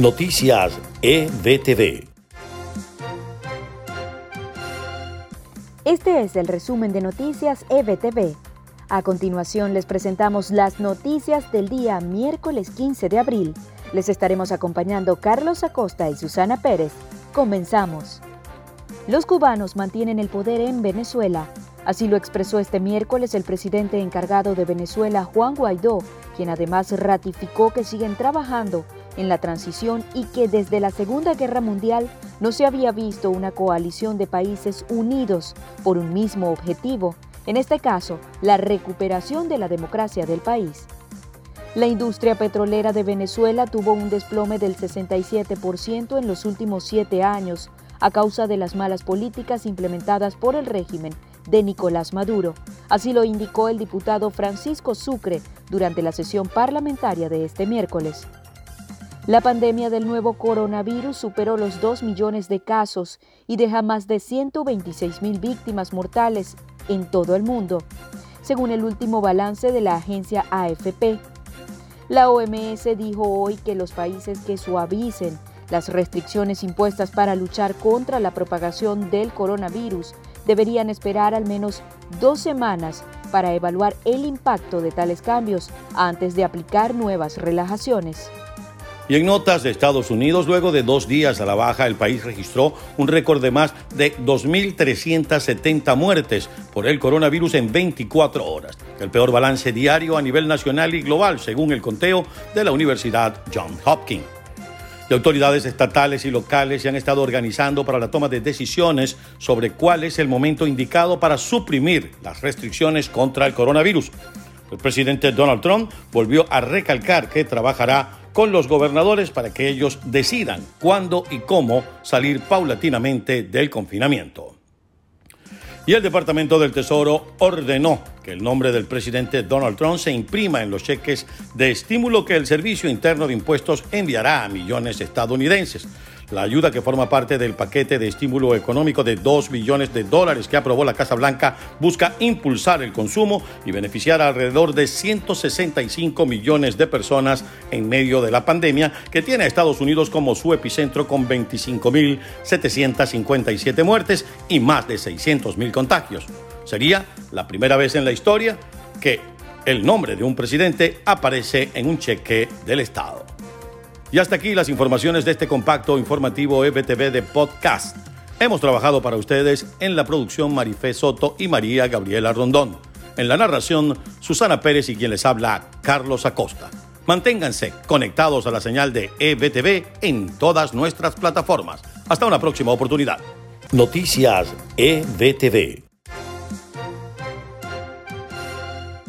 Noticias EBTV. Este es el resumen de Noticias EBTV. A continuación les presentamos las noticias del día miércoles 15 de abril. Les estaremos acompañando Carlos Acosta y Susana Pérez. Comenzamos. Los cubanos mantienen el poder en Venezuela. Así lo expresó este miércoles el presidente encargado de Venezuela, Juan Guaidó, quien además ratificó que siguen trabajando en la transición y que desde la Segunda Guerra Mundial no se había visto una coalición de países unidos por un mismo objetivo, en este caso, la recuperación de la democracia del país. La industria petrolera de Venezuela tuvo un desplome del 67% en los últimos siete años a causa de las malas políticas implementadas por el régimen de Nicolás Maduro. Así lo indicó el diputado Francisco Sucre durante la sesión parlamentaria de este miércoles. La pandemia del nuevo coronavirus superó los 2 millones de casos y deja más de 126 mil víctimas mortales en todo el mundo, según el último balance de la agencia AFP. La OMS dijo hoy que los países que suavicen las restricciones impuestas para luchar contra la propagación del coronavirus deberían esperar al menos dos semanas para evaluar el impacto de tales cambios antes de aplicar nuevas relajaciones. Y en notas de Estados Unidos, luego de dos días a la baja, el país registró un récord de más de 2.370 muertes por el coronavirus en 24 horas. El peor balance diario a nivel nacional y global, según el conteo de la Universidad John Hopkins. De autoridades estatales y locales se han estado organizando para la toma de decisiones sobre cuál es el momento indicado para suprimir las restricciones contra el coronavirus. El presidente Donald Trump volvió a recalcar que trabajará con los gobernadores para que ellos decidan cuándo y cómo salir paulatinamente del confinamiento. Y el Departamento del Tesoro ordenó que el nombre del presidente Donald Trump se imprima en los cheques de estímulo que el Servicio Interno de Impuestos enviará a millones de estadounidenses. La ayuda que forma parte del paquete de estímulo económico de 2 billones de dólares que aprobó la Casa Blanca busca impulsar el consumo y beneficiar a alrededor de 165 millones de personas en medio de la pandemia que tiene a Estados Unidos como su epicentro con 25.757 muertes y más de 600.000 contagios. Sería la primera vez en la historia que el nombre de un presidente aparece en un cheque del Estado. Y hasta aquí las informaciones de este compacto informativo EBTV de podcast. Hemos trabajado para ustedes en la producción Marifé Soto y María Gabriela Rondón. En la narración, Susana Pérez y quien les habla, Carlos Acosta. Manténganse conectados a la señal de EBTV en todas nuestras plataformas. Hasta una próxima oportunidad. Noticias EBTV.